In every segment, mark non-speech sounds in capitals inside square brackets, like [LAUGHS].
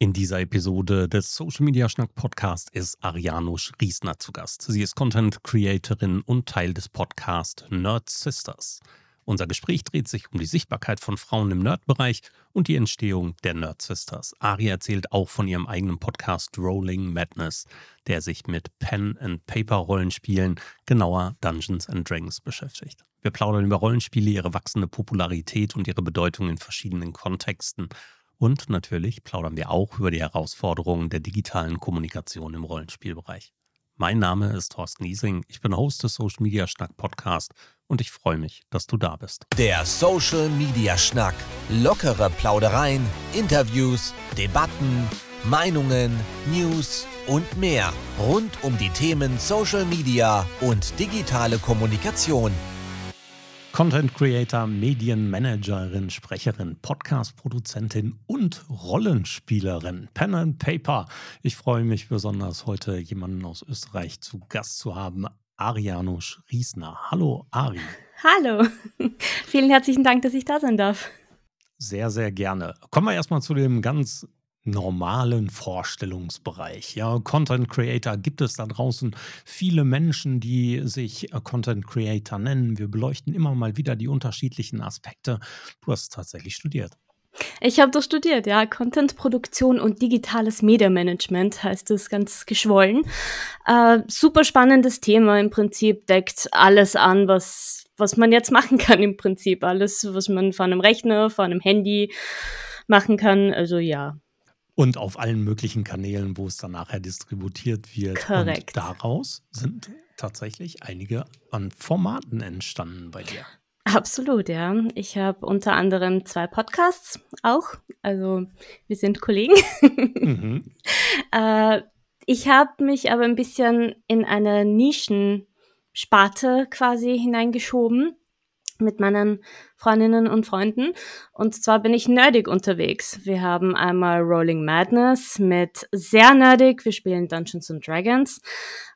In dieser Episode des Social Media Schnack Podcast ist Arianusz Riesner zu Gast. Sie ist Content Creatorin und Teil des Podcasts Nerd Sisters. Unser Gespräch dreht sich um die Sichtbarkeit von Frauen im Nerd-Bereich und die Entstehung der Nerd Sisters. Ari erzählt auch von ihrem eigenen Podcast Rolling Madness, der sich mit Pen and Paper Rollenspielen, genauer Dungeons and Dragons beschäftigt. Wir plaudern über Rollenspiele, ihre wachsende Popularität und ihre Bedeutung in verschiedenen Kontexten und natürlich plaudern wir auch über die Herausforderungen der digitalen Kommunikation im Rollenspielbereich. Mein Name ist Thorsten Niesing, ich bin Host des Social Media Schnack Podcast und ich freue mich, dass du da bist. Der Social Media Schnack. Lockere Plaudereien, Interviews, Debatten, Meinungen, News und mehr rund um die Themen Social Media und digitale Kommunikation. Content Creator, Medienmanagerin, Sprecherin, Podcast-Produzentin und Rollenspielerin. Pen and Paper. Ich freue mich besonders, heute jemanden aus Österreich zu Gast zu haben. Arianusz Riesner. Hallo, Ari. Hallo. [LAUGHS] Vielen herzlichen Dank, dass ich da sein darf. Sehr, sehr gerne. Kommen wir erstmal zu dem ganz normalen Vorstellungsbereich. Ja, Content Creator gibt es da draußen viele Menschen, die sich äh, Content Creator nennen. Wir beleuchten immer mal wieder die unterschiedlichen Aspekte. Du hast tatsächlich studiert. Ich habe das studiert, ja. Content-Produktion und digitales Media-Management heißt es ganz geschwollen. Äh, super spannendes Thema im Prinzip, deckt alles an, was, was man jetzt machen kann im Prinzip. Alles, was man von einem Rechner, von einem Handy machen kann. Also ja, und auf allen möglichen Kanälen, wo es dann nachher distributiert wird. Korrekt. Und daraus sind tatsächlich einige an Formaten entstanden bei dir. Absolut, ja. Ich habe unter anderem zwei Podcasts auch. Also wir sind Kollegen. [LAUGHS] Mhm. äh, ich habe mich aber ein bisschen in eine Nischensparte quasi hineingeschoben mit meinen Freundinnen und Freunden. Und zwar bin ich nerdig unterwegs. Wir haben einmal Rolling Madness mit sehr nerdig. Wir spielen Dungeons and Dragons.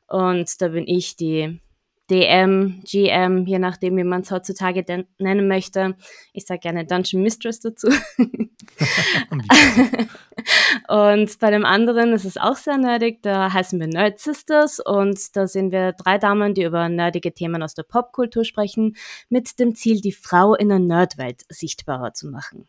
Und da bin ich die DM, GM, je nachdem, wie man es heutzutage nennen möchte. Ich sage gerne Dungeon Mistress dazu. [LAUGHS] und bei dem anderen ist es auch sehr nerdig. Da heißen wir Nerd Sisters und da sind wir drei Damen, die über nerdige Themen aus der Popkultur sprechen, mit dem Ziel, die Frau in der Nerdwelt sichtbarer zu machen.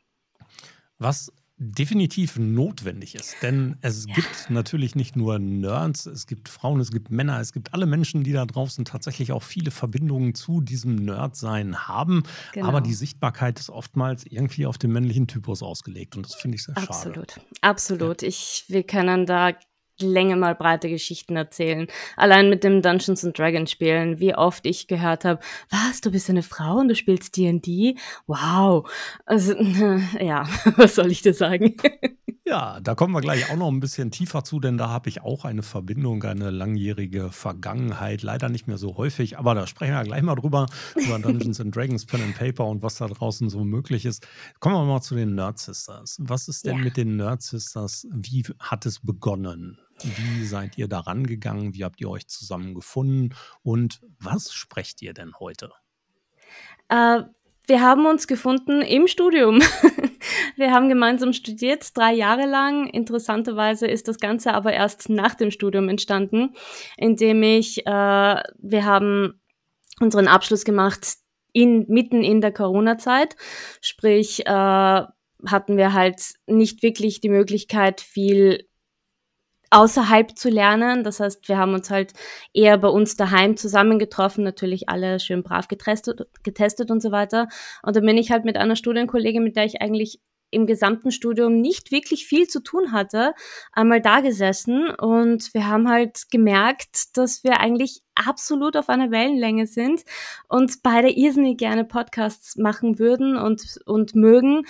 Was definitiv notwendig ist. Denn es ja. gibt natürlich nicht nur Nerds, es gibt Frauen, es gibt Männer, es gibt alle Menschen, die da draußen tatsächlich auch viele Verbindungen zu diesem Nerdsein haben. Genau. Aber die Sichtbarkeit ist oftmals irgendwie auf den männlichen Typus ausgelegt. Und das finde ich sehr schade. Absolut. Absolut. Ja. Ich, wir können da Länge mal breite Geschichten erzählen. Allein mit dem Dungeons and Dragons spielen, wie oft ich gehört habe, was, du bist eine Frau und du spielst D&D? Wow. Also, [LAUGHS] ja, [LAUGHS] was soll ich dir sagen? [LAUGHS] Ja, da kommen wir gleich auch noch ein bisschen tiefer zu, denn da habe ich auch eine Verbindung, eine langjährige Vergangenheit. Leider nicht mehr so häufig, aber da sprechen wir gleich mal drüber, über Dungeons and Dragons, Pen and Paper und was da draußen so möglich ist. Kommen wir mal zu den Nerd Sisters. Was ist denn ja. mit den Nerd Sisters? Wie hat es begonnen? Wie seid ihr da rangegangen? Wie habt ihr euch zusammengefunden? Und was sprecht ihr denn heute? Äh, wir haben uns gefunden im Studium. [LAUGHS] wir haben gemeinsam studiert, drei Jahre lang. Interessanterweise ist das Ganze aber erst nach dem Studium entstanden, indem ich, äh, wir haben unseren Abschluss gemacht in, mitten in der Corona-Zeit. Sprich, äh, hatten wir halt nicht wirklich die Möglichkeit, viel außerhalb zu lernen. Das heißt, wir haben uns halt eher bei uns daheim zusammengetroffen, natürlich alle schön brav getestet, getestet und so weiter. Und dann bin ich halt mit einer Studienkollegin, mit der ich eigentlich im gesamten Studium nicht wirklich viel zu tun hatte, einmal da gesessen und wir haben halt gemerkt, dass wir eigentlich absolut auf einer Wellenlänge sind und beide irrsinnig gerne Podcasts machen würden und, und mögen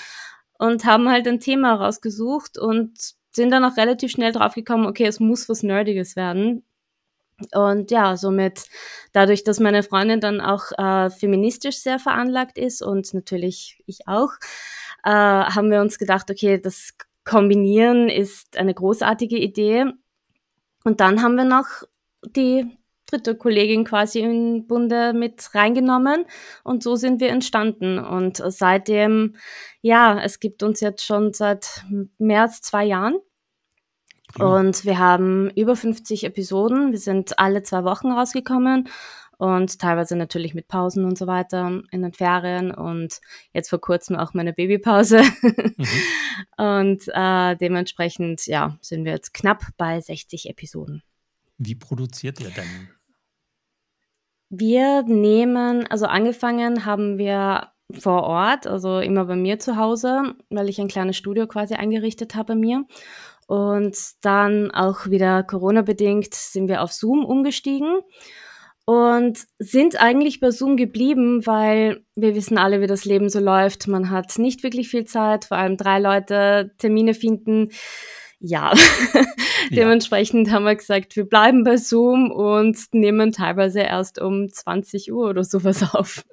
und haben halt ein Thema rausgesucht und sind dann auch relativ schnell draufgekommen, okay, es muss was Nerdiges werden. Und ja, somit, dadurch, dass meine Freundin dann auch äh, feministisch sehr veranlagt ist und natürlich ich auch, äh, haben wir uns gedacht, okay, das Kombinieren ist eine großartige Idee. Und dann haben wir noch die dritte Kollegin quasi im Bunde mit reingenommen und so sind wir entstanden. Und seitdem, ja, es gibt uns jetzt schon seit mehr als zwei Jahren Und wir haben über 50 Episoden. Wir sind alle zwei Wochen rausgekommen und teilweise natürlich mit Pausen und so weiter in den Ferien und jetzt vor kurzem auch meine Babypause. Mhm. [LAUGHS] und äh, dementsprechend, ja, sind wir jetzt knapp bei 60 Episoden. Wie produziert ihr denn? Wir nehmen, also angefangen haben wir vor Ort, also immer bei mir zu Hause, weil ich ein kleines Studio quasi eingerichtet habe bei mir. Und dann auch wieder Corona-bedingt sind wir auf Zoom umgestiegen und sind eigentlich bei Zoom geblieben, weil wir wissen alle, wie das Leben so läuft. Man hat nicht wirklich viel Zeit, vor allem drei Leute Termine finden. Ja, [LAUGHS] ja. dementsprechend haben wir gesagt, wir bleiben bei Zoom und nehmen teilweise erst um 20 Uhr oder sowas [LAUGHS] auf.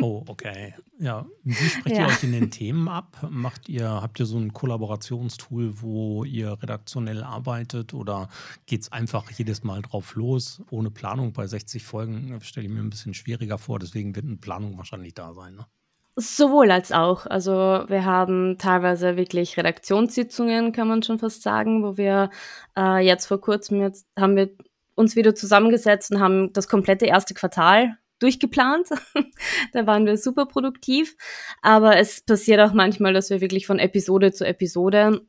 Oh, okay. Ja, wie sprecht ja. ihr euch in den Themen ab? Macht ihr, habt ihr so ein Kollaborationstool, wo ihr redaktionell arbeitet oder geht es einfach jedes Mal drauf los, ohne Planung bei 60 Folgen? Stelle ich mir ein bisschen schwieriger vor, deswegen wird eine Planung wahrscheinlich da sein. Ne? Sowohl als auch. Also wir haben teilweise wirklich Redaktionssitzungen, kann man schon fast sagen, wo wir äh, jetzt vor kurzem jetzt haben wir uns wieder zusammengesetzt und haben das komplette erste Quartal durchgeplant. [LAUGHS] da waren wir super produktiv. Aber es passiert auch manchmal, dass wir wirklich von Episode zu Episode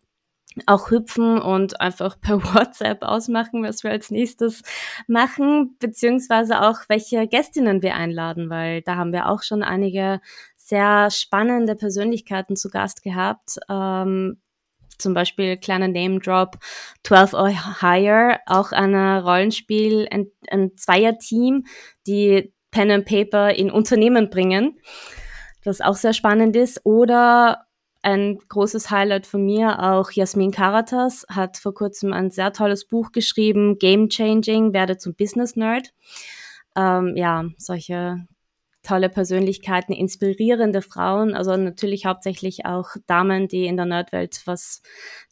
auch hüpfen und einfach [LAUGHS] per WhatsApp ausmachen, was wir als nächstes machen, beziehungsweise auch welche Gästinnen wir einladen, weil da haben wir auch schon einige sehr spannende Persönlichkeiten zu Gast gehabt. Ähm, zum Beispiel kleiner Name Drop, 12 or Higher, auch ein Rollenspiel, ein, ein Zweierteam, die Pen and Paper in Unternehmen bringen, das auch sehr spannend ist. Oder ein großes Highlight von mir, auch Jasmin Karatas hat vor kurzem ein sehr tolles Buch geschrieben, Game Changing, werde zum Business Nerd. Ähm, ja, solche tolle Persönlichkeiten, inspirierende Frauen, also natürlich hauptsächlich auch Damen, die in der Nerdwelt was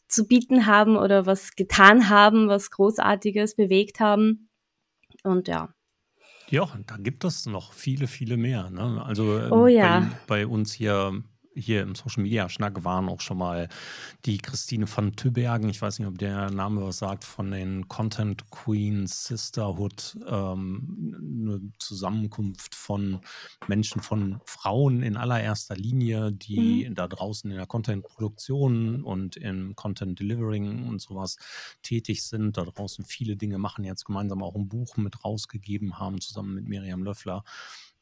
zu bieten haben oder was getan haben, was Großartiges bewegt haben. Und ja, ja, da gibt es noch viele, viele mehr. Ne? Also ähm, oh, ja. bei, bei, uns hier hier im Social Media Schnack waren auch schon mal die Christine von Tübergen, ich weiß nicht, ob der Name was sagt, von den Content Queen Sisterhood, ähm, eine Zusammenkunft von Menschen, von Frauen in allererster Linie, die mhm. da draußen in der Content-Produktion und im Content Delivering und sowas tätig sind, da draußen viele Dinge machen, jetzt gemeinsam auch ein Buch mit rausgegeben haben, zusammen mit Miriam Löffler.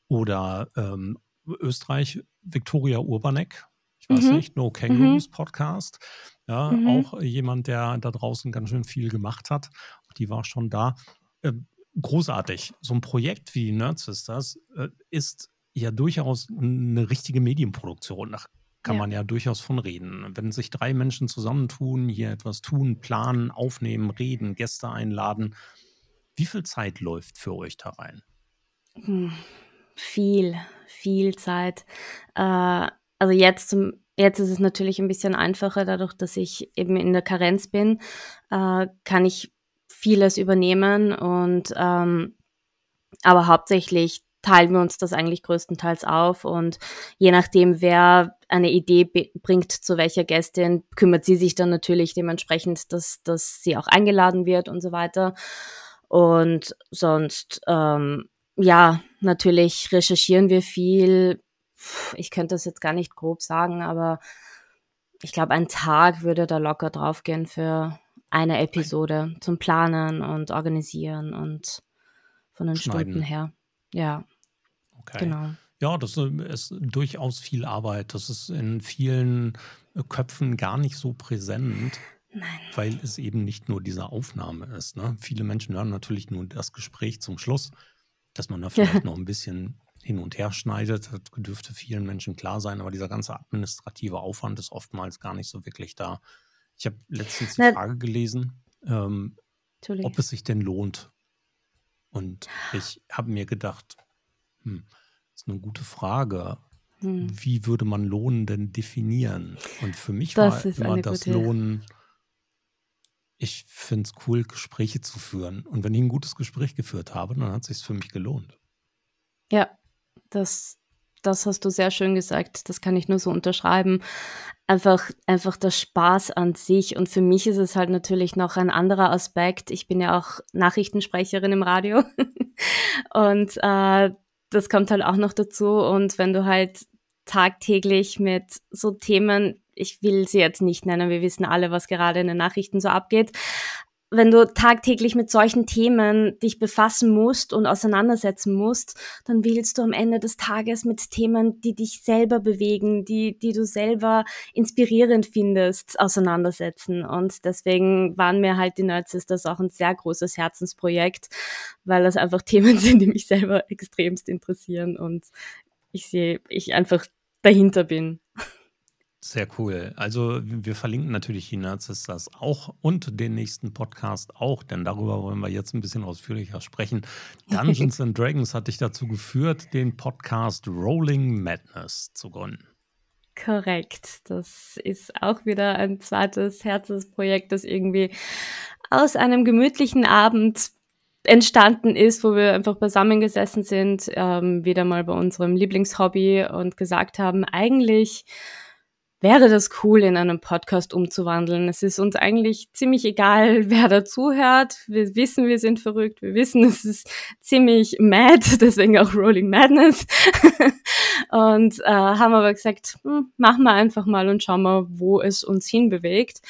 Oder ähm, Österreich, Viktoria Urbanek. Ich weiß mhm. nicht, No Kangaroos mhm. Podcast. Ja, mhm. auch jemand, der da draußen ganz schön viel gemacht hat. Die war schon da. Äh, großartig. So ein Projekt wie Nerd Sisters äh, ist ja durchaus eine richtige Medienproduktion. Da kann ja. man ja durchaus von reden. Wenn sich drei Menschen zusammentun, hier etwas tun, planen, aufnehmen, reden, Gäste einladen, wie viel Zeit läuft für euch da rein? Hm viel, viel Zeit. Äh, also jetzt zum Jetzt ist es natürlich ein bisschen einfacher, dadurch, dass ich eben in der Karenz bin, äh, kann ich vieles übernehmen und ähm, aber hauptsächlich teilen wir uns das eigentlich größtenteils auf und je nachdem, wer eine Idee bringt zu welcher Gästin, kümmert sie sich dann natürlich dementsprechend, dass, dass sie auch eingeladen wird und so weiter. Und sonst ähm, ja, natürlich recherchieren wir viel. Ich könnte das jetzt gar nicht grob sagen, aber ich glaube, ein Tag würde da locker draufgehen für eine Episode zum Planen und Organisieren und von den Schneiden. Stunden her. Ja. Okay. Genau. Ja, das ist durchaus viel Arbeit. Das ist in vielen Köpfen gar nicht so präsent. Nein. Weil es eben nicht nur diese Aufnahme ist. Ne? Viele Menschen hören natürlich nur das Gespräch zum Schluss dass man da vielleicht noch ein bisschen hin und her schneidet, das dürfte vielen Menschen klar sein, aber dieser ganze administrative Aufwand ist oftmals gar nicht so wirklich da. Ich habe letztens die Na, Frage gelesen, ähm, ob es sich denn lohnt. Und ich habe mir gedacht, hm, das ist eine gute Frage. Hm. Wie würde man Lohnen denn definieren? Und für mich das war immer das Lohnen ich finde es cool, Gespräche zu führen. Und wenn ich ein gutes Gespräch geführt habe, dann hat es sich für mich gelohnt. Ja, das das hast du sehr schön gesagt. Das kann ich nur so unterschreiben. Einfach, einfach der Spaß an sich. Und für mich ist es halt natürlich noch ein anderer Aspekt. Ich bin ja auch Nachrichtensprecherin im Radio. [LAUGHS] und äh, das kommt halt auch noch dazu. Und wenn du halt tagtäglich mit so Themen, ich will sie jetzt nicht nennen, wir wissen alle, was gerade in den Nachrichten so abgeht, wenn du tagtäglich mit solchen Themen dich befassen musst und auseinandersetzen musst, dann willst du am Ende des Tages mit Themen, die dich selber bewegen, die, die du selber inspirierend findest, auseinandersetzen. Und deswegen waren mir halt die Nerd Sisters auch ein sehr großes Herzensprojekt, weil das einfach [LAUGHS] Themen sind, die mich selber extremst interessieren und ich sehe, ich einfach dahinter bin. Sehr cool. Also wir verlinken natürlich die Nerdsisters auch und den nächsten Podcast auch, denn darüber wollen wir jetzt ein bisschen ausführlicher sprechen. [LAUGHS] Dungeons and Dragons hat dich dazu geführt, den Podcast Rolling Madness zu gründen. Korrekt. Das ist auch wieder ein zweites Herzensprojekt, das irgendwie aus einem gemütlichen Abend entstanden ist, wo wir einfach beisammengesessen sind, ähm, wieder mal bei unserem Lieblingshobby und gesagt haben, eigentlich wäre das cool, in einem Podcast umzuwandeln. Es ist uns eigentlich ziemlich egal, [LAUGHS] wer dazuhört. Wir wissen, wir sind verrückt. Wir wissen, es ist ziemlich mad, [LAUGHS] deswegen auch Rolling Madness. [LAUGHS] und äh, haben aber gesagt, hm, machen wir einfach mal und schauen mal, wo es uns hinbewegt.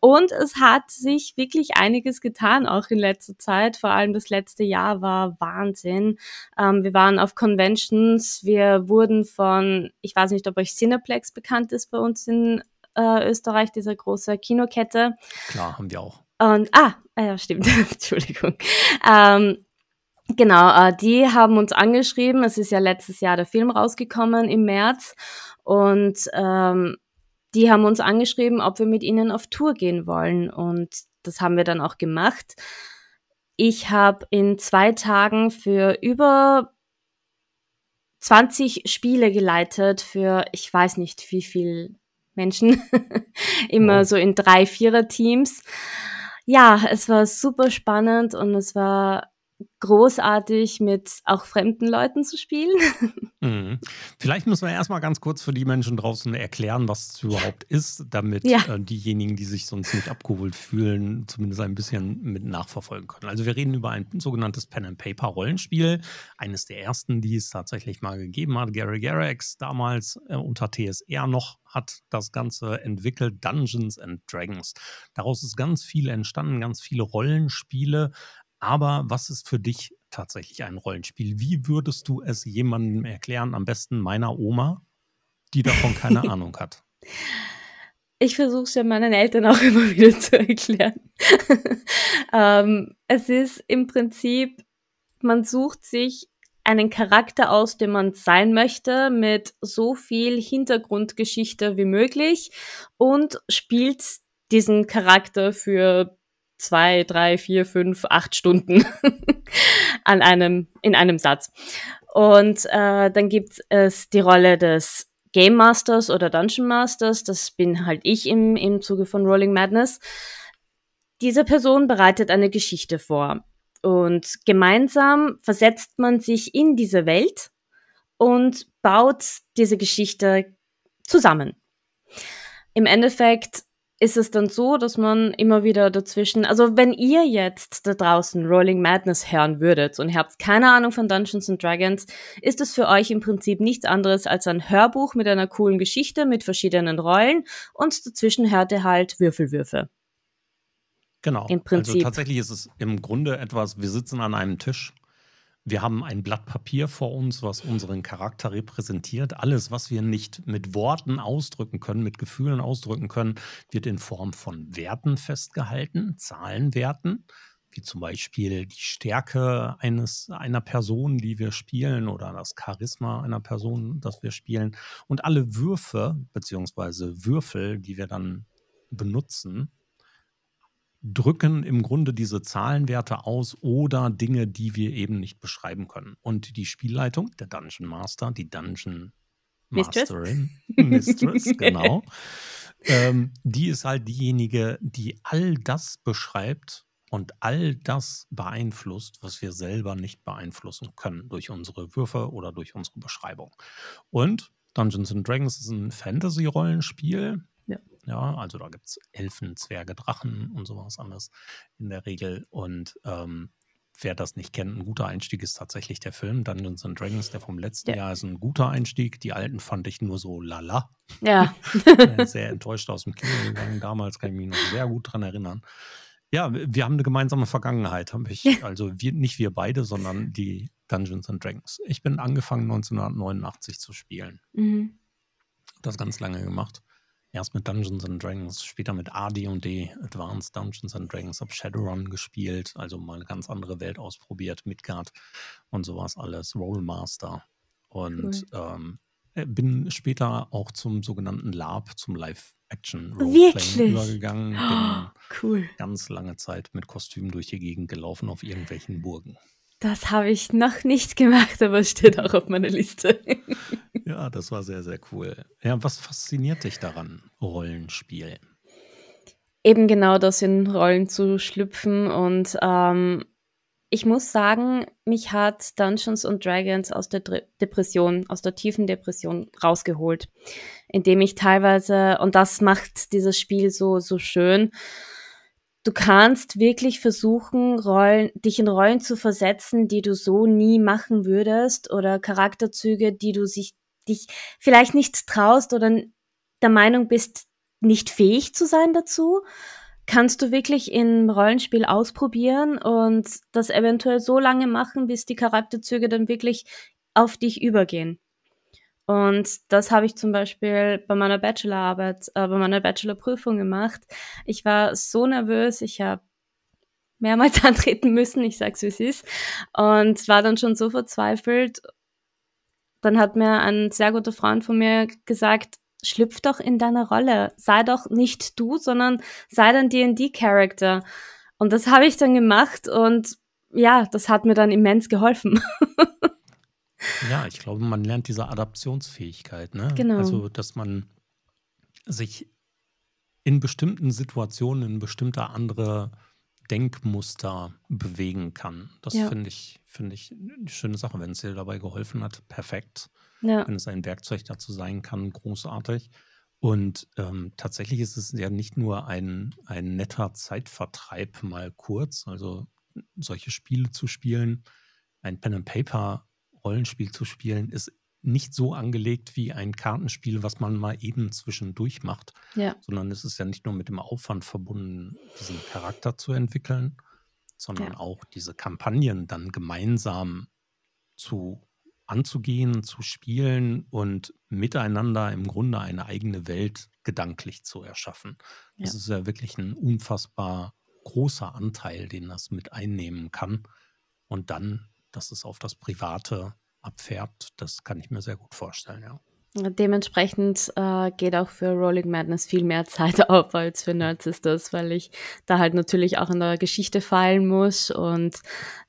Und es hat sich wirklich einiges getan, auch in letzter Zeit. Vor allem das letzte Jahr war Wahnsinn. Ähm, wir waren auf Conventions, wir wurden von, ich weiß nicht, ob euch Cineplex bekannt ist bei uns in äh, Österreich, dieser große Kinokette. Klar, haben wir auch. Und, ah, ja, stimmt, [LAUGHS] Entschuldigung. Ähm, Genau, äh, die haben uns angeschrieben. Es ist ja letztes Jahr der Film rausgekommen im März. Und ähm, die haben uns angeschrieben, ob wir mit ihnen auf Tour gehen wollen. Und das haben wir dann auch gemacht. Ich habe in zwei Tagen für über 20 Spiele geleitet für ich weiß nicht wie viel Menschen. [LAUGHS] Immer oh. so in drei, vierer Teams. Ja, es war super spannend und es war großartig, mit auch fremden Leuten zu spielen. [LAUGHS] Mhm. Vielleicht müssen wir erstmal ganz kurz für die Menschen draußen erklären, was es überhaupt ist, damit ja. äh, diejenigen, die sich sonst nicht abgeholt fühlen, zumindest ein bisschen mit nachverfolgen können. Also wir reden über ein sogenanntes Pen-and-Paper-Rollenspiel, eines der ersten, die es tatsächlich mal gegeben hat. Gary Garrix damals äh, unter TSR noch hat das Ganze entwickelt, Dungeons and Dragons. Daraus ist ganz viel entstanden, ganz viele Rollenspiele, aber was ist für dich tatsächlich ein Rollenspiel? Wie würdest du es jemandem erklären? Am besten meiner Oma, die davon keine [LAUGHS] Ahnung hat. Ich versuche es ja meinen Eltern auch [LAUGHS] immer wieder zu erklären. [LAUGHS] ähm, es ist im Prinzip, man sucht sich einen Charakter aus, den man sein möchte, mit so viel Hintergrundgeschichte wie möglich und spielt diesen Charakter für zwei, drei, vier, fünf, acht Stunden [LAUGHS] an einem, in einem Satz. Und äh, dann gibt es die Rolle des Game Masters oder Dungeon Masters. Das bin halt ich im, im Zuge von Rolling Madness. Diese Person bereitet eine Geschichte vor. Und gemeinsam versetzt man sich in diese Welt und baut diese Geschichte zusammen. Im Endeffekt ist es dann so, dass man immer wieder dazwischen, also wenn ihr jetzt da draußen Rolling Madness hören würdet und ihr habt keine Ahnung von Dungeons and Dragons, ist es für euch im Prinzip nichts anderes als ein Hörbuch mit einer coolen Geschichte mit verschiedenen Rollen und dazwischen hört ihr halt Würfelwürfe. Genau. Im Prinzip. Also tatsächlich ist es im Grunde etwas, wir sitzen an einem Tisch wir haben ein Blatt Papier vor uns, was unseren Charakter repräsentiert. Alles, was wir nicht mit Worten ausdrücken können, mit Gefühlen ausdrücken können, wird in Form von Werten festgehalten, Zahlenwerten, wie zum Beispiel die Stärke eines, einer Person, die wir spielen, oder das Charisma einer Person, das wir spielen. Und alle Würfe bzw. Würfel, die wir dann benutzen, drücken im Grunde diese Zahlenwerte aus oder Dinge, die wir eben nicht beschreiben können. Und die Spielleitung, der Dungeon Master, die Dungeon Masterin, Mistress, Mistress [LAUGHS] genau, ähm, die ist halt diejenige, die all das beschreibt, Und all das beeinflusst, was wir selber nicht beeinflussen können durch unsere Würfe oder durch unsere Beschreibung. Und Dungeons and Dragons ist ein Fantasy-Rollenspiel. Ja. Also da gibt es Elfen, Zwerge, Drachen und sowas anderes in der Regel. Und ähm, wer das nicht kennt, ein guter Einstieg ist tatsächlich der Film Dungeons and Dragons, der vom letzten Ja. Jahr ist ein guter Einstieg. Die alten fand ich nur so lala. Ja. [LAUGHS] Äh, [LAUGHS] sehr enttäuscht aus dem Kino gegangen. Damals kann ich mich noch sehr gut dran erinnern. Ja, wir wir haben eine gemeinsame Vergangenheit, habe ich. Also wir, nicht wir beide, sondern die Dungeons and Dragons. Ich bin angefangen 1989 zu spielen. mhm. Das ganz lange gemacht. Erst mit Dungeons and Dragons, später mit AD&D, Advanced Dungeons and Dragons, hab Shadowrun gespielt, also mal eine ganz andere Welt ausprobiert, Midgard und sowas alles, Rollmaster. Und ähm, äh, bin später auch zum sogenannten LARP, zum Live-Action-Roleplaying Wirklich? übergegangen. Bin [GASPS] Cool. ganz lange Zeit mit Kostüm durch die Gegend gelaufen auf irgendwelchen Burgen. Das habe ich noch nicht gemacht, aber es steht auch auf meiner Liste. [LAUGHS] Ja, das war sehr, sehr cool. Ja, was fasziniert dich daran, Rollenspiel? Eben genau das in Rollen zu schlüpfen und ähm, ich muss sagen, mich hat Dungeons and Dragons aus der Dre Depression, aus der tiefen Depression rausgeholt, indem ich teilweise, und das macht dieses Spiel so, so schön, du kannst wirklich versuchen, Rollen, dich in Rollen zu versetzen, die du so nie machen würdest oder Charakterzüge, die du sich, dich vielleicht nicht traust oder der Meinung bist, nicht fähig zu sein dazu, kannst du wirklich im Rollenspiel ausprobieren und das eventuell so lange machen, bis die Charakterzüge dann wirklich auf dich übergehen. Und das habe ich zum Beispiel bei meiner Bachelorarbeit, äh, bei meiner Bachelorprüfung gemacht. Ich war so nervös, ich habe mehrmals [LAUGHS] antreten müssen, ich sag's wie es ist, und war dann schon so verzweifelt. Dann hat mir ein sehr guter Freund von mir gesagt, schlüpf doch in deine Rolle. Sei doch nicht du, sondern sei dein D&D-Character. Und das habe ich dann gemacht und ja, das hat mir dann immens geholfen. [LAUGHS] Ja, ich glaube, man lernt diese Adaptionsfähigkeit, ne? Genau. Also, dass man sich in bestimmten Situationen in bestimmte andere Denkmuster bewegen kann. Das Ja. finde ich, finde ich eine schöne Sache. Wenn es dir dabei geholfen hat, perfekt. Ja, Wenn es ein Werkzeug dazu sein kann, großartig. Und ähm, tatsächlich ist es ja nicht nur ein, ein netter Zeitvertreib mal kurz, also solche Spiele zu spielen, ein Pen and Paper Rollenspiel zu spielen, ist nicht so angelegt wie ein Kartenspiel, was man mal eben zwischendurch macht, ja, sondern es ist ja nicht nur mit dem Aufwand verbunden, diesen Charakter zu entwickeln, sondern Ja. auch diese Kampagnen dann gemeinsam zu anzugehen, zu spielen und miteinander im Grunde eine eigene Welt gedanklich zu erschaffen. Das Ja. ist ja wirklich ein unfassbar großer Anteil, den das mit einnehmen kann. Und dann, dass es auf das Private abfärbt, das kann ich mir sehr gut vorstellen, ja. Dementsprechend äh, geht auch für Rolling Madness viel mehr Zeit [LAUGHS] auf als für Nerd Sisters, weil ich da halt natürlich auch in der Geschichte fallen muss und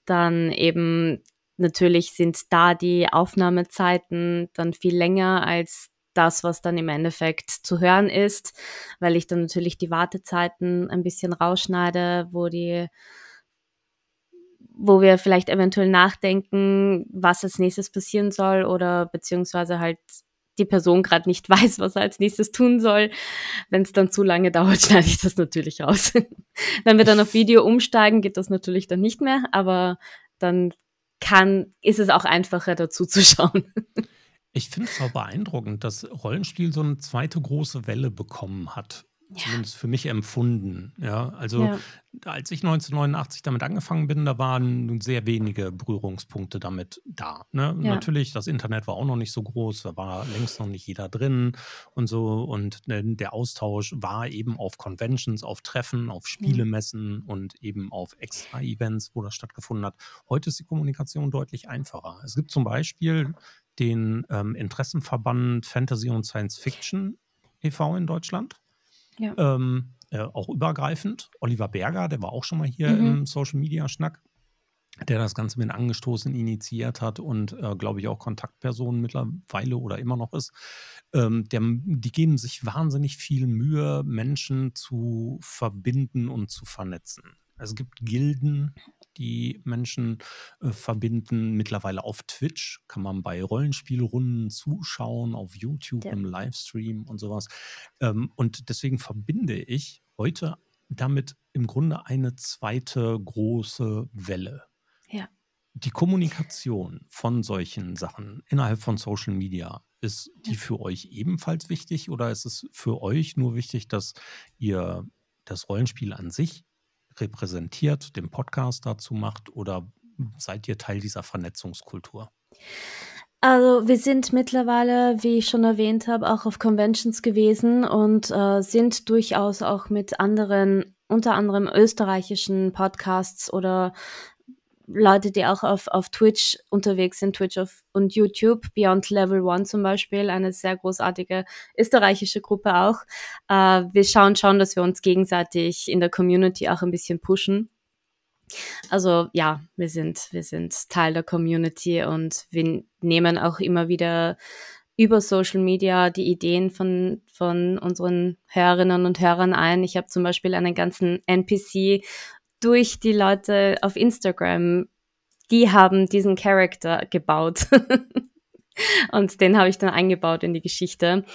dann eben natürlich sind da die Aufnahmezeiten dann viel länger als das, was dann im Endeffekt zu hören ist, weil ich dann natürlich die Wartezeiten ein bisschen rausschneide, wo die wo wir vielleicht eventuell nachdenken, was als nächstes passieren soll oder beziehungsweise halt die Person gerade nicht [LAUGHS] weiß, was er als nächstes tun soll. Wenn es dann zu lange dauert, [LAUGHS] schneide ich das natürlich raus. [LAUGHS] Wenn wir dann auf Video umsteigen, geht das natürlich dann nicht mehr, aber dann kann, ist es auch einfacher dazu zu schauen. Ich finde es auch beeindruckend, dass Rollenspiel so eine zweite große Welle bekommen hat. Zumindest für mich empfunden. Ja, also Ja. als ich 1989 damit angefangen bin, da waren nun sehr wenige Berührungspunkte damit da. Ne? Ja. Natürlich, das Internet war auch noch nicht so groß, da war längst noch nicht jeder drin und so. Und ne, der Austausch war eben auf Conventions, auf Treffen, auf Spielemessen und eben auf Extra-Events, wo das stattgefunden hat. Heute ist die Kommunikation deutlich einfacher. Es gibt zum Beispiel den ähm, Interessenverband Fantasy und Science Fiction e.V. in Deutschland. Ja. Ähm, äh, auch übergreifend. Oliver Berger, der war auch schon mal hier Mhm. im Social Media Schnack, der das Ganze mit angestoßen, initiiert hat und äh, glaube ich auch Kontaktperson mittlerweile oder immer noch ist. Ähm, der, die geben sich wahnsinnig viel Mühe, Menschen zu verbinden und zu vernetzen. Es gibt Gilden, die Menschen äh, verbinden. Mittlerweile auf Twitch kann man bei Rollenspielrunden zuschauen, auf YouTube Ja. im Livestream und sowas. Ähm, und deswegen verbinde ich heute damit im Grunde eine zweite große Welle. Ja. Die Kommunikation von solchen Sachen innerhalb von Social Media, ist die für euch ebenfalls wichtig oder ist es für euch nur wichtig, dass ihr das Rollenspiel an sich repräsentiert, den Podcast dazu macht oder seid ihr Teil dieser Vernetzungskultur? Also wir sind mittlerweile, wie ich schon erwähnt habe, auch auf Conventions gewesen und äh, sind durchaus auch mit anderen, unter anderem österreichischen Podcasts oder Leute, die auch auf, auf Twitch unterwegs sind, Twitch auf, und YouTube, Beyond Level One zum Beispiel, eine sehr großartige österreichische Gruppe auch. Äh, wir schauen schon, dass wir uns gegenseitig in der Community auch ein bisschen pushen. Also ja, wir sind, wir sind Teil der Community und wir nehmen auch immer wieder über Social Media die Ideen von, von unseren Hörerinnen und Hörern ein. Ich habe zum Beispiel einen ganzen NPC durch die Leute auf Instagram, die haben diesen Charakter gebaut. [LAUGHS] und den habe ich dann eingebaut in die Geschichte.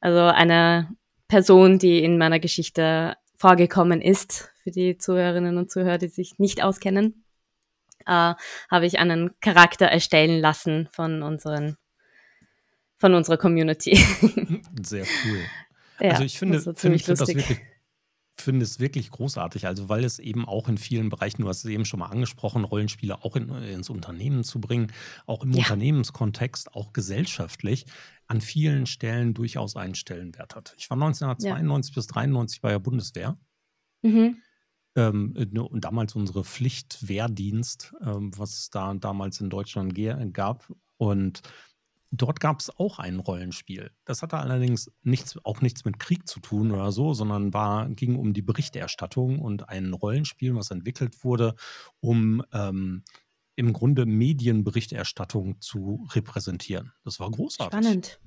Also eine Person, die in meiner Geschichte vorgekommen ist, für die Zuhörerinnen und Zuhörer, die sich nicht auskennen, äh, habe ich einen Charakter erstellen lassen von unseren von unserer Community. [LAUGHS] Sehr cool. ja, also ich finde, das finde, ziemlich finde das wirklich finde es wirklich großartig, also weil es eben auch in vielen Bereichen, du hast es eben schon mal angesprochen, Rollenspiele auch in, ins Unternehmen zu bringen, auch im Ja. Unternehmenskontext, auch gesellschaftlich, an vielen Stellen durchaus einen Stellenwert hat. Ich war 1992 bis 93 bei der Bundeswehr. Mhm. Ähm, äh, ne, und damals unsere Pflichtwehrdienst, ähm, was es da damals in Deutschland gab. Und dort gab es auch ein Rollenspiel. Das hatte allerdings nichts, auch nichts mit Krieg zu tun oder so, sondern war, ging um die Berichterstattung und ein Rollenspiel, was entwickelt wurde, um ähm, im Grunde Medienberichterstattung zu repräsentieren. Das war großartig. Spannend.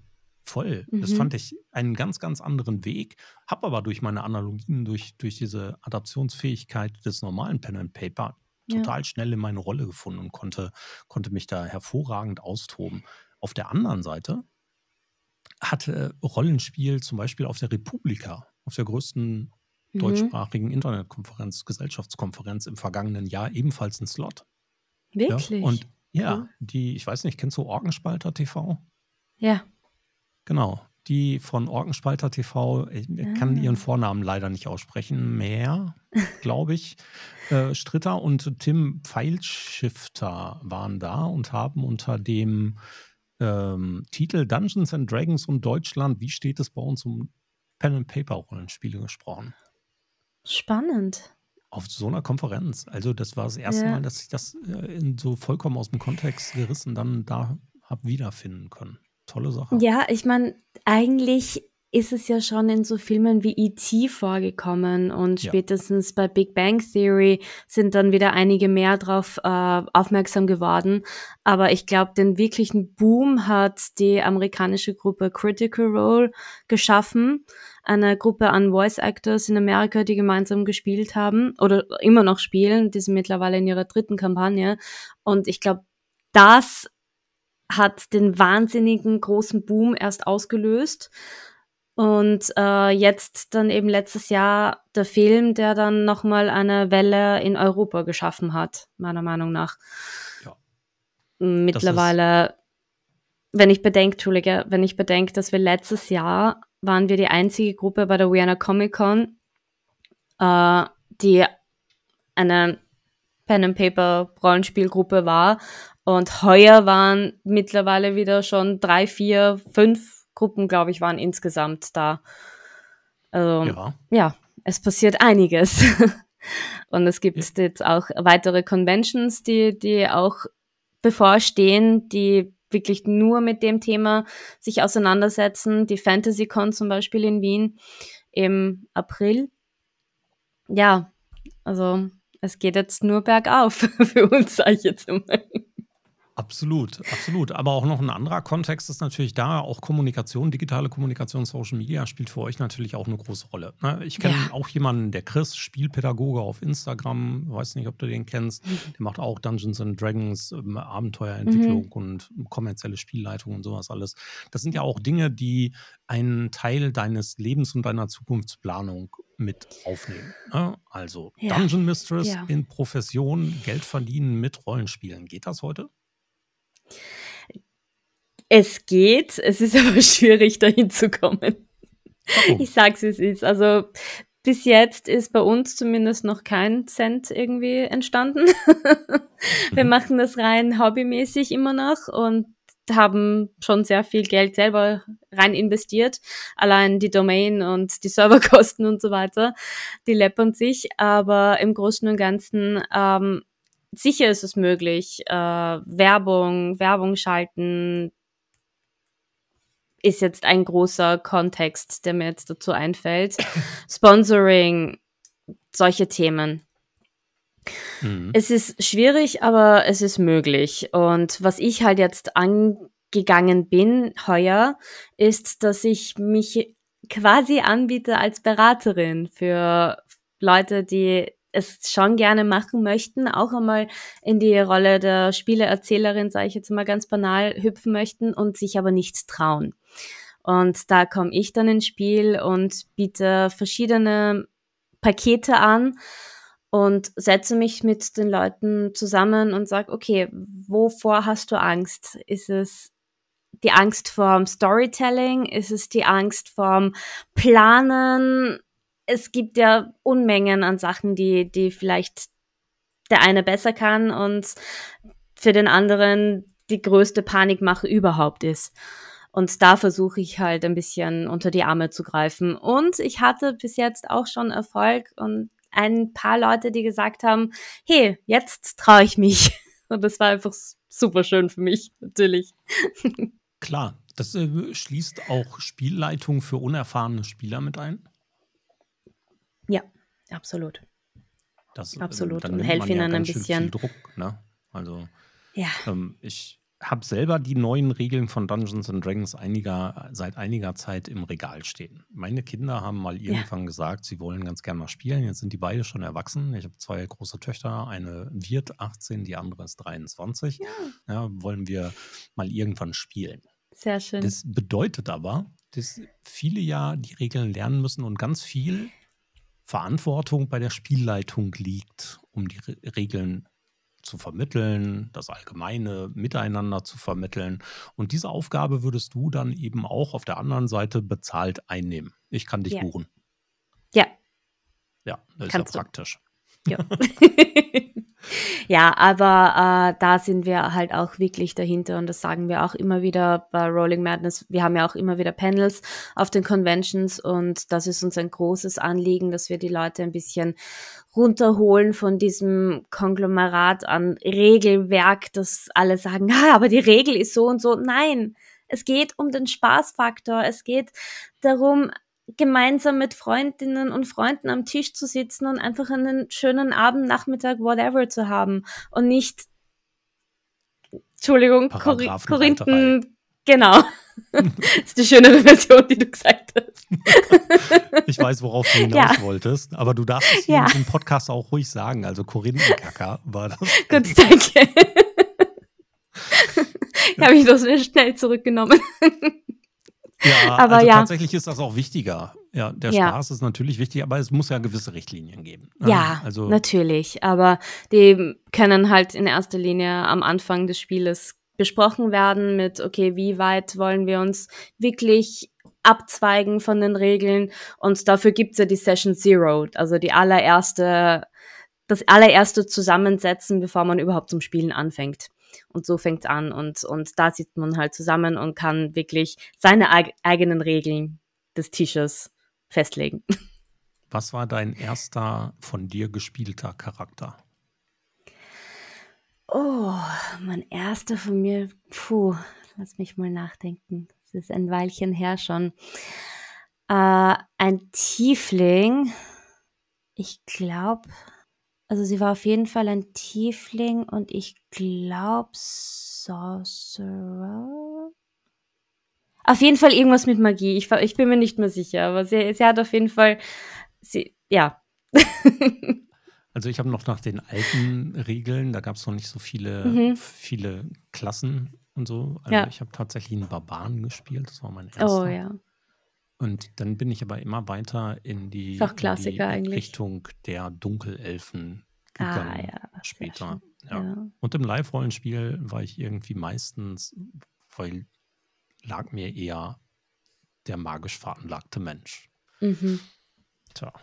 Voll. Das Mhm. fand ich einen ganz, ganz anderen Weg. Hab aber durch meine Analogien, durch, durch diese Adaptionsfähigkeit des normalen Pen and Paper Ja. total schnell in meine Rolle gefunden und konnte, konnte mich da hervorragend austoben. Auf der anderen Seite hatte Rollenspiel zum Beispiel auf der Republika, auf der größten Mhm. deutschsprachigen Internetkonferenz, Gesellschaftskonferenz im vergangenen Jahr ebenfalls einen Slot. Ja? Wirklich? Und ja, Cool. die, ich weiß nicht, kennst du Orgenspalter TV? ja. Genau. Die von Orgenspalter TV, ich kann ihren Ah. Vornamen leider nicht aussprechen, mehr, [LAUGHS] glaube ich. Äh, Stritter und Tim Pfeilschifter waren da und haben unter dem ähm, Titel Dungeons and Dragons und Deutschland, wie steht es bei uns um Pen and Paper Rollenspiele gesprochen? Spannend. Auf so einer Konferenz. Also das war das erste Ja. Mal, dass ich das äh, in so vollkommen aus dem Kontext gerissen dann da habe wiederfinden können. Tolle Sache. Ja, ich meine, eigentlich ist es ja schon in so Filmen wie E.T. vorgekommen und Ja. spätestens bei Big Bang Theory sind dann wieder einige mehr drauf äh, aufmerksam geworden. Aber ich glaube, den wirklichen Boom hat die amerikanische Gruppe Critical Role geschaffen. Eine Gruppe an Voice Actors in Amerika, die gemeinsam gespielt haben oder immer noch spielen. Die sind mittlerweile in ihrer dritten Kampagne. Und ich glaube, das hat den wahnsinnigen großen Boom erst ausgelöst. Und äh, jetzt dann eben letztes Jahr der Film, der dann nochmal eine Welle in Europa geschaffen hat, meiner Meinung nach. Ja. Mittlerweile, wenn ich bedenke, Entschuldige, wenn ich bedenke, dass wir letztes Jahr waren wir die einzige Gruppe bei der Vienna Comic Con, äh, die eine Pen and Paper Rollenspielgruppe war. Und heuer waren mittlerweile wieder schon drei, vier, fünf Gruppen, glaube ich, waren insgesamt da. Also, ja, Ja. es passiert einiges. [LAUGHS] Und es gibt jetzt auch weitere Conventions, die, die auch bevorstehen, die wirklich nur mit dem Thema sich auseinandersetzen. Die FantasyCon zum Beispiel in Wien im April. Ja, also es geht jetzt nur bergauf [LAUGHS] für uns, sage ich jetzt einmal. Absolut, absolut. Aber auch noch ein anderer Kontext ist natürlich da, auch Kommunikation, digitale Kommunikation, Social Media spielt für euch natürlich auch eine große Rolle. Ne? Ich kenne ja. auch jemanden, der Chris, Spielpädagoge auf Instagram, weiß nicht, ob du den kennst, mhm. der macht auch Dungeons and Dragons, ähm, Abenteuerentwicklung mhm. und kommerzielle Spielleitung und sowas alles. Das sind ja auch Dinge, die einen Teil deines Lebens und deiner Zukunftsplanung mit aufnehmen. Ne? Also ja. Dungeon Mistress ja. in Profession, Geld verdienen mit Rollenspielen. Geht das heute? Es geht, es ist [LAUGHS] aber schwierig, dahin zu kommen. Oh. Ich sag's, wie es ist. Also bis jetzt ist bei uns zumindest noch kein Cent irgendwie entstanden. [LAUGHS] Wir mhm. machen das rein hobbymäßig immer noch und haben schon sehr viel Geld selber rein investiert. Allein die Domain und die Serverkosten und so weiter, die läppern sich. Aber im Großen und Ganzen ähm, sicher ist es möglich, äh, Werbung, Werbung schalten, ist jetzt ein großer Kontext, der mir jetzt dazu einfällt. [COUGHS] Sponsoring, solche Themen. Mhm. Es ist schwierig, aber es ist möglich. Und was ich halt jetzt angegangen bin heuer, ist, dass ich mich quasi anbiete als Beraterin für Leute, die es schon gerne machen möchten, auch einmal in die Rolle der Spieleerzählerin, sage ich jetzt mal ganz banal, hüpfen möchten und sich aber nicht trauen. Und da komme ich dann ins Spiel und biete verschiedene Pakete an und setze mich mit den Leuten zusammen und sage, okay, wovor hast du Angst? Ist es die Angst vorm Storytelling? Ist es die Angst vorm Planen? Es gibt ja Unmengen an Sachen, die, die vielleicht der eine besser kann und für den anderen die größte Panikmache überhaupt ist. Und da versuche ich halt ein bisschen unter die Arme zu greifen. Und ich hatte bis jetzt auch schon Erfolg und ein paar Leute, die gesagt haben, hey, jetzt traue ich mich. [LAUGHS] Und das war einfach super schön für mich, natürlich. [LAUGHS] Klar, das äh, schließt auch Spielleitung für unerfahrene Spieler mit ein. Ja, absolut. Das, ähm, absolut. Und helfe ihnen ja ein bisschen. Druck, ne? Also, ja. Ähm, ich habe selber die neuen Regeln von Dungeons and Dragons einiger, seit einiger Zeit im Regal stehen. Meine Kinder haben mal irgendwann ja. gesagt, sie wollen ganz gerne mal spielen. Jetzt sind die beide schon erwachsen. Ich habe zwei große Töchter. Eine wird 18, die andere ist 23. Ja. ja. wollen wir mal irgendwann spielen. Sehr schön. Das bedeutet aber, dass viele ja die Regeln lernen müssen und ganz viel Verantwortung bei der Spielleitung liegt, um die Re Regeln zu vermitteln, das allgemeine Miteinander zu vermitteln. Und diese Aufgabe würdest du dann eben auch auf der anderen Seite bezahlt einnehmen. Ich kann dich ja. buchen. Ja. Ja, das Kannst ist ja praktisch. Ja. [LAUGHS] [LAUGHS] ja, aber äh, da sind wir halt auch wirklich dahinter und das sagen wir auch immer wieder bei Rolling Madness. Wir haben ja auch immer wieder Panels auf den Conventions und das ist uns ein großes Anliegen, dass wir die Leute ein bisschen runterholen von diesem Konglomerat an Regelwerk, dass alle sagen, [LAUGHS] ah, aber die Regel ist so und so. Nein, es geht um den Spaßfaktor. Es geht darum, gemeinsam mit Freundinnen und Freunden am Tisch zu sitzen und einfach einen schönen Abend, Nachmittag, whatever zu haben und nicht, Entschuldigung, Korinthen, genau. [LAUGHS] das ist die schönere Version, die du gesagt hast. [LAUGHS] ich weiß, worauf du hinaus ja. wolltest, aber du darfst es ja. im Podcast auch ruhig sagen. Also Korinthenkacker war das. [LAUGHS] Gut, danke. Habe ich das schnell zurückgenommen. Ja, aber also ja. tatsächlich ist das auch wichtiger. Ja, der ja. Spaß ist natürlich wichtig, aber es muss ja gewisse Richtlinien geben. Ne? Ja, also natürlich. Aber die können halt in erster Linie am Anfang des Spieles besprochen werden mit, okay, wie weit wollen wir uns wirklich abzweigen von den Regeln? Und dafür gibt's ja die Session Zero, also die allererste, das allererste Zusammensetzen, bevor man überhaupt zum Spielen anfängt. Und so fängt es an. Und, und da sitzt man halt zusammen und kann wirklich seine eigenen Regeln des Tisches festlegen. [LAUGHS] Was war dein erster von dir gespielter Charakter? Oh, mein erster von mir, puh, lass mich mal nachdenken. Das ist ein Weilchen her schon. Äh, ein Tiefling. Ich glaube, also sie war auf jeden Fall ein Tiefling und ich glaube Sorcerer. Auf jeden Fall irgendwas mit Magie. Ich, ich bin mir nicht mehr sicher, aber sie, sie hat auf jeden Fall, sie, ja. also ich habe noch nach den alten Regeln, da gab es noch nicht so viele, mhm. viele Klassen und so. Also ja. ich habe tatsächlich einen Barbaren gespielt, das war mein oh, erster. Oh ja. Und dann bin ich aber immer weiter in die, in die. Richtung der Dunkelelfen ah, gegangen ah, ja, später. Ja. ja. Und im Live-Rollenspiel war ich irgendwie meistens, weil lag mir eher der magisch veranlagte Mensch. Mhm. Tja,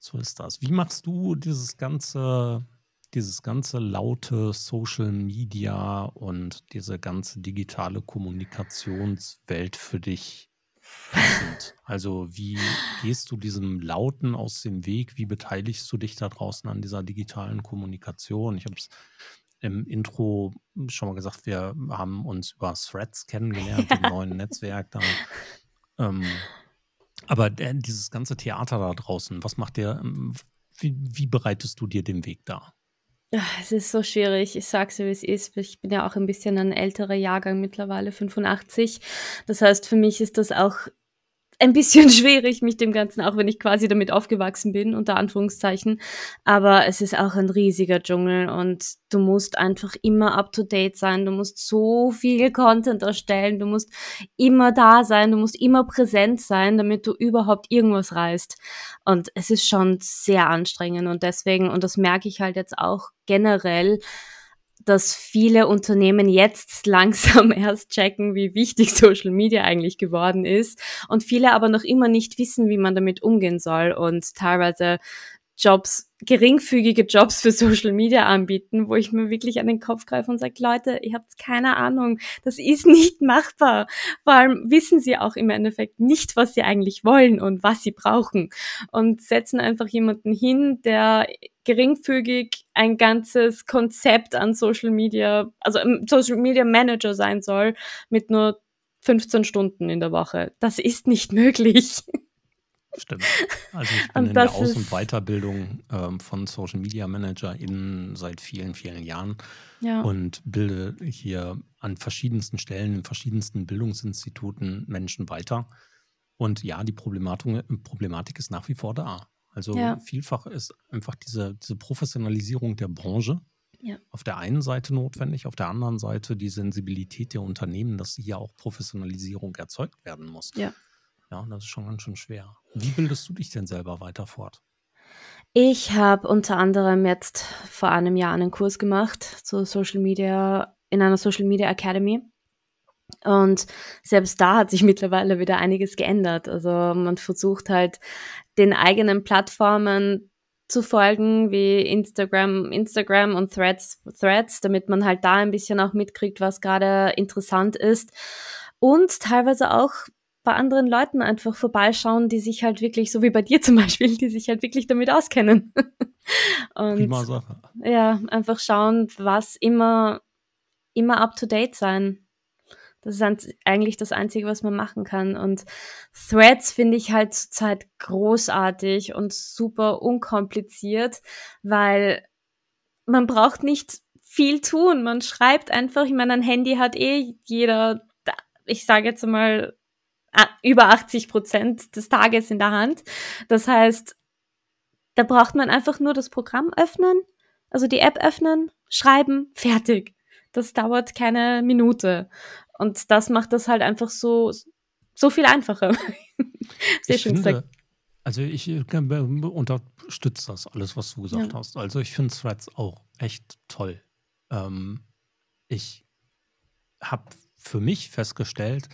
so ist das. Wie machst du dieses ganze, dieses ganze laute Social Media und diese ganze digitale Kommunikationswelt für dich passend? Also wie gehst du diesem Lauten aus dem Weg? Wie beteiligst du dich da draußen an dieser digitalen Kommunikation? Ich habe es im Intro schon mal gesagt, wir haben uns über Threads kennengelernt, dem [LAUGHS] neuen Netzwerk. Da. Ähm, aber dieses ganze Theater da draußen, was macht der, ähm, wie, wie bereitest du dir den Weg da? Es ist so schwierig. Ich sag's dir, wie es ist. Ich bin ja auch ein bisschen ein älterer Jahrgang mittlerweile, 85. Das heißt, für mich ist das auch ein bisschen [LAUGHS] schwierig, mich dem Ganzen, auch wenn ich quasi damit aufgewachsen bin, unter Anführungszeichen. Aber es ist auch ein riesiger Dschungel und du musst einfach immer up to date sein. Du musst so viel Content erstellen. Du musst immer da sein. Du musst immer präsent sein, damit du überhaupt irgendwas reißt. Und es ist schon sehr anstrengend und deswegen, und das merke ich halt jetzt auch generell, dass viele Unternehmen jetzt [LAUGHS] langsam erst checken, wie wichtig [LAUGHS] Social Media eigentlich geworden ist und viele aber noch immer nicht wissen, wie man damit umgehen soll. Und teilweise Jobs, geringfügige Jobs für Social Media anbieten, wo ich mir wirklich an den Kopf greife und sage, Leute, ihr habt keine Ahnung, das ist [LAUGHS] nicht machbar. Vor allem wissen sie auch im Endeffekt nicht, was sie eigentlich wollen und was sie brauchen und setzen einfach jemanden hin, der geringfügig ein ganzes Konzept an Social Media, also Social Media Manager sein soll, mit nur 15 Stunden in der Woche. Das ist nicht [LAUGHS] möglich. Stimmt. Also ich [LAUGHS] bin in der Aus- und Weiterbildung ähm, von Social Media ManagerInnen seit vielen, vielen Jahren ja. und bilde hier an verschiedensten Stellen, in verschiedensten Bildungsinstituten Menschen weiter. Und ja, die Problematik, Problematik ist nach wie vor da. Also ja. vielfach ist einfach diese, diese Professionalisierung der Branche ja. auf der einen Seite notwendig, auf der anderen Seite die Sensibilität der Unternehmen, dass hier auch Professionalisierung erzeugt werden muss. Ja. Ja, das ist schon ganz schön schwer. Wie bildest du dich denn selber weiter fort? Ich habe unter anderem jetzt vor einem Jahr einen Kurs gemacht zu Social Media in einer Social Media Academy. Und selbst da hat sich [LAUGHS] mittlerweile wieder einiges geändert. Also man versucht halt den eigenen Plattformen zu folgen, wie Instagram, Instagram und Threads, Threads, damit man halt da ein bisschen auch mitkriegt, was gerade interessant ist. Und teilweise auch bei anderen Leuten einfach vorbeischauen, die sich halt wirklich, so wie bei dir zum Beispiel, die sich halt wirklich damit auskennen. [LAUGHS] Und Prima Sache. ja, einfach schauen, was immer, immer up to date sein. Das ist eigentlich das Einzige, was man machen kann. Und Threads finde ich halt zurzeit großartig und super unkompliziert, weil man braucht nicht viel tun. Man schreibt einfach, ich meine, ein Handy hat eh jeder, ich sage jetzt mal, über 80 Prozent des Tages in der Hand. Das heißt, da braucht man einfach nur das Programm öffnen, also die App öffnen, schreiben, fertig. Das dauert keine Minute. Und das macht das halt einfach so, so viel einfacher. [LAUGHS] Sehr ich schön finde, gesagt. Also ich unterstütze das alles, was du gesagt ja. hast. Also ich finde Threads auch echt toll. Ähm, ich habe für mich festgestellt,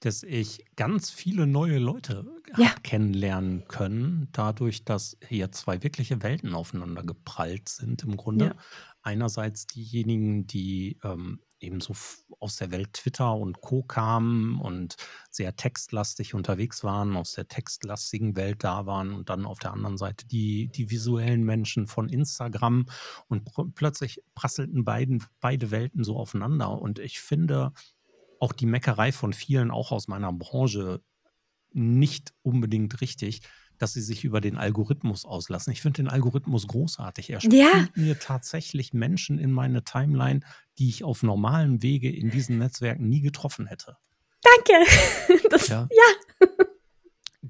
dass ich ganz viele neue Leute ja. kennenlernen können, dadurch, dass hier zwei wirkliche Welten aufeinander geprallt sind im Grunde. Ja. Einerseits diejenigen, die ähm, eben so aus der Welt Twitter und Co. kamen und sehr textlastig unterwegs waren, aus der textlastigen Welt da waren und dann auf der anderen Seite die, die visuellen Menschen von Instagram und plötzlich prasselten beiden, beide Welten so aufeinander. Und ich finde, auch die Meckerei von vielen, auch aus meiner Branche, nicht unbedingt richtig, dass sie sich über den Algorithmus auslassen. Ich finde den Algorithmus großartig. Er spielt Ja. mir tatsächlich Menschen in meine Timeline, die ich auf normalem Wege in diesen Netzwerken nie getroffen hätte. Danke. [LAUGHS] Das, Ja. ja.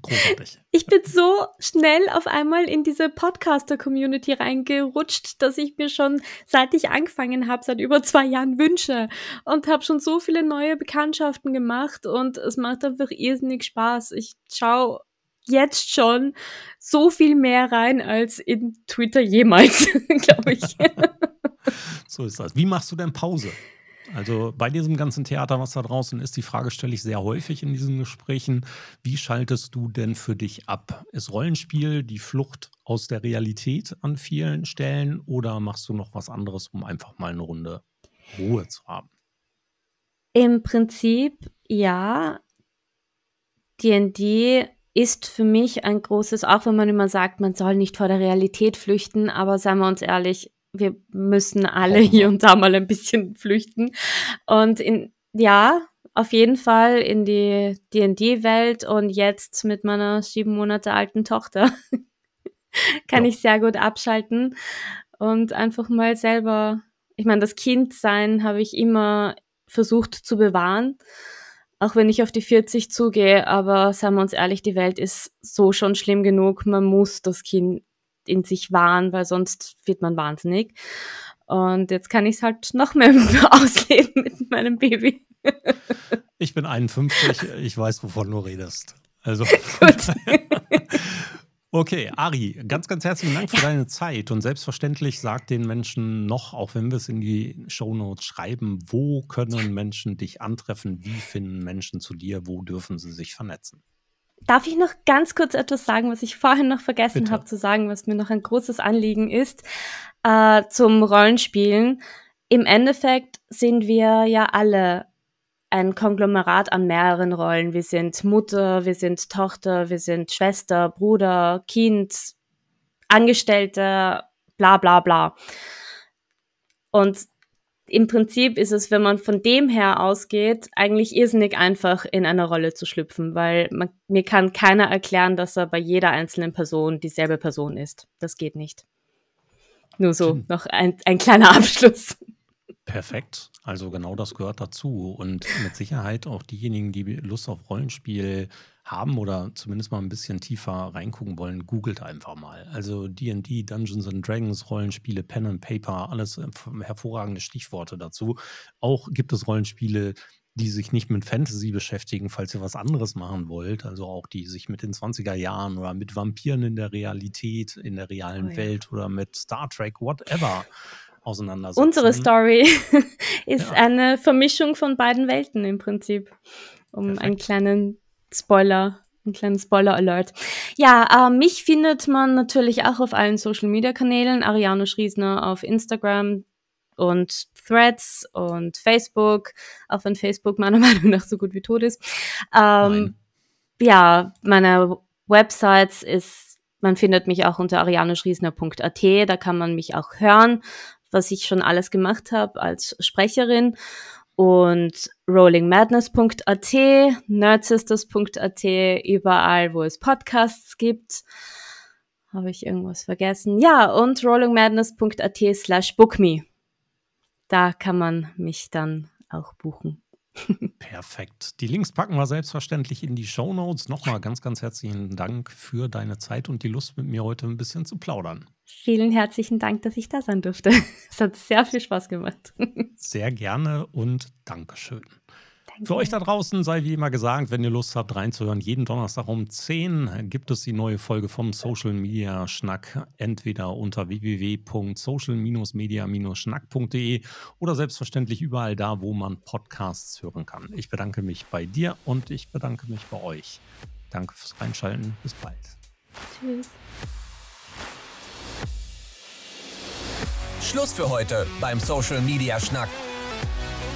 Großartig. Ich bin so schnell auf einmal in diese Podcaster-Community reingerutscht, dass ich mir schon, seit ich angefangen habe, seit über zwei Jahren wünsche und habe schon so viele neue Bekanntschaften gemacht und es macht einfach irrsinnig Spaß. Ich schaue jetzt schon so viel mehr rein als in Twitter jemals, [LAUGHS] glaube ich. [LAUGHS] So ist das. Wie machst du denn Pause? Also bei diesem ganzen Theater, was da draußen ist, die Frage stelle ich sehr häufig in diesen Gesprächen. Wie schaltest du denn für dich ab? Ist Rollenspiel die Flucht aus der Realität an vielen Stellen oder machst du noch was anderes, um einfach mal eine Runde Ruhe zu haben? Im Prinzip ja. D&D ist für mich ein großes, auch wenn man immer sagt, man soll nicht vor der Realität flüchten, aber seien wir uns ehrlich, wir müssen alle hier und da mal ein bisschen flüchten. Und in, ja, auf jeden Fall in die D&D-Welt und jetzt mit meiner sieben Monate alten Tochter [LAUGHS] kann Ja. ich sehr gut abschalten und einfach mal selber, ich meine, das Kindsein habe ich immer versucht zu bewahren, auch wenn ich auf die 40 zugehe, aber seien wir uns ehrlich, die Welt ist so schon schlimm genug, man muss das Kind in sich wahren, weil sonst wird man wahnsinnig. Und jetzt kann ich es halt noch mehr [LAUGHS] ausleben mit meinem Baby. Ich bin 51, ich weiß, wovon du redest. Also. [LAUGHS] [LAUGHS] Okay, Ari, ganz, ganz herzlichen Dank für deine Zeit und selbstverständlich sag den Menschen noch, auch wenn wir es in die Shownotes schreiben, wo können Menschen dich antreffen, wie finden Menschen zu dir, wo dürfen sie sich vernetzen? Darf ich noch ganz kurz etwas sagen, was ich vorhin noch vergessen habe zu sagen, was mir noch ein großes Anliegen ist äh, zum Rollenspielen? Im Endeffekt sind wir ja alle ein Konglomerat an mehreren Rollen. Wir sind Mutter, wir sind Tochter, wir sind Schwester, Bruder, Kind, Angestellte, bla bla bla. Und im Prinzip ist es, wenn man von dem her ausgeht, eigentlich irrsinnig einfach in eine Rolle zu schlüpfen, weil man, mir kann keiner erklären, dass er bei jeder einzelnen Person dieselbe Person ist. Das geht nicht. Nur so, Stimmt. noch ein, ein kleiner [LAUGHS] Abschluss. Perfekt. Also genau das gehört dazu. Und mit Sicherheit auch diejenigen, die Lust auf Rollenspiel haben oder zumindest mal ein bisschen tiefer reingucken wollen, googelt einfach mal. Also D&D, Dungeons and Dragons, Rollenspiele, Pen and Paper, alles hervorragende Stichworte dazu. Auch gibt es Rollenspiele, die sich nicht mit Fantasy beschäftigen, falls ihr was anderes machen wollt. Also auch die sich mit den 20er Jahren oder mit Vampiren in der Realität, in der realen Oh ja. Welt oder mit Star Trek, whatever [LAUGHS] auseinandersetzen. Unsere Story [LAUGHS] ist Ja. eine Vermischung von beiden Welten im Prinzip. Um Perfekt. einen kleinen Spoiler, einen kleinen Spoiler-Alert. Ja, äh, mich findet man natürlich auch auf allen Social-Media-Kanälen. Ariane Schriesner auf Instagram und Threads und Facebook, auch wenn Facebook meiner [LAUGHS] Meinung nach so gut wie tot ist. Ähm, ja, meine Websites ist, man findet mich auch unter arianeschriesner.at, da kann man mich auch hören, was ich schon alles gemacht habe als Sprecherin. Und rollingmadness.at, nerdsisters.at, überall, wo es Podcasts gibt. Habe ich irgendwas vergessen? Ja, und rollingmadness.at slash bookme. Da kann man mich dann auch buchen. Perfekt. Die Links packen wir selbstverständlich in die Show Notes. Nochmal ganz, ganz herzlichen Dank für deine Zeit und die Lust, mit mir heute ein bisschen zu plaudern. Vielen herzlichen Dank, dass ich da sein durfte. [LAUGHS] Es hat sehr viel Spaß gemacht. Sehr gerne und Dankeschön. Für euch da draußen sei wie immer gesagt, wenn ihr Lust habt reinzuhören, jeden Donnerstag um 10 gibt es die neue Folge vom Social Media Schnack entweder unter www.social-media-schnack.de oder selbstverständlich überall da, wo man Podcasts hören kann. Ich bedanke mich bei dir und ich bedanke mich bei euch. Danke fürs Reinschalten. Bis bald. Tschüss. Schluss für heute beim Social Media Schnack.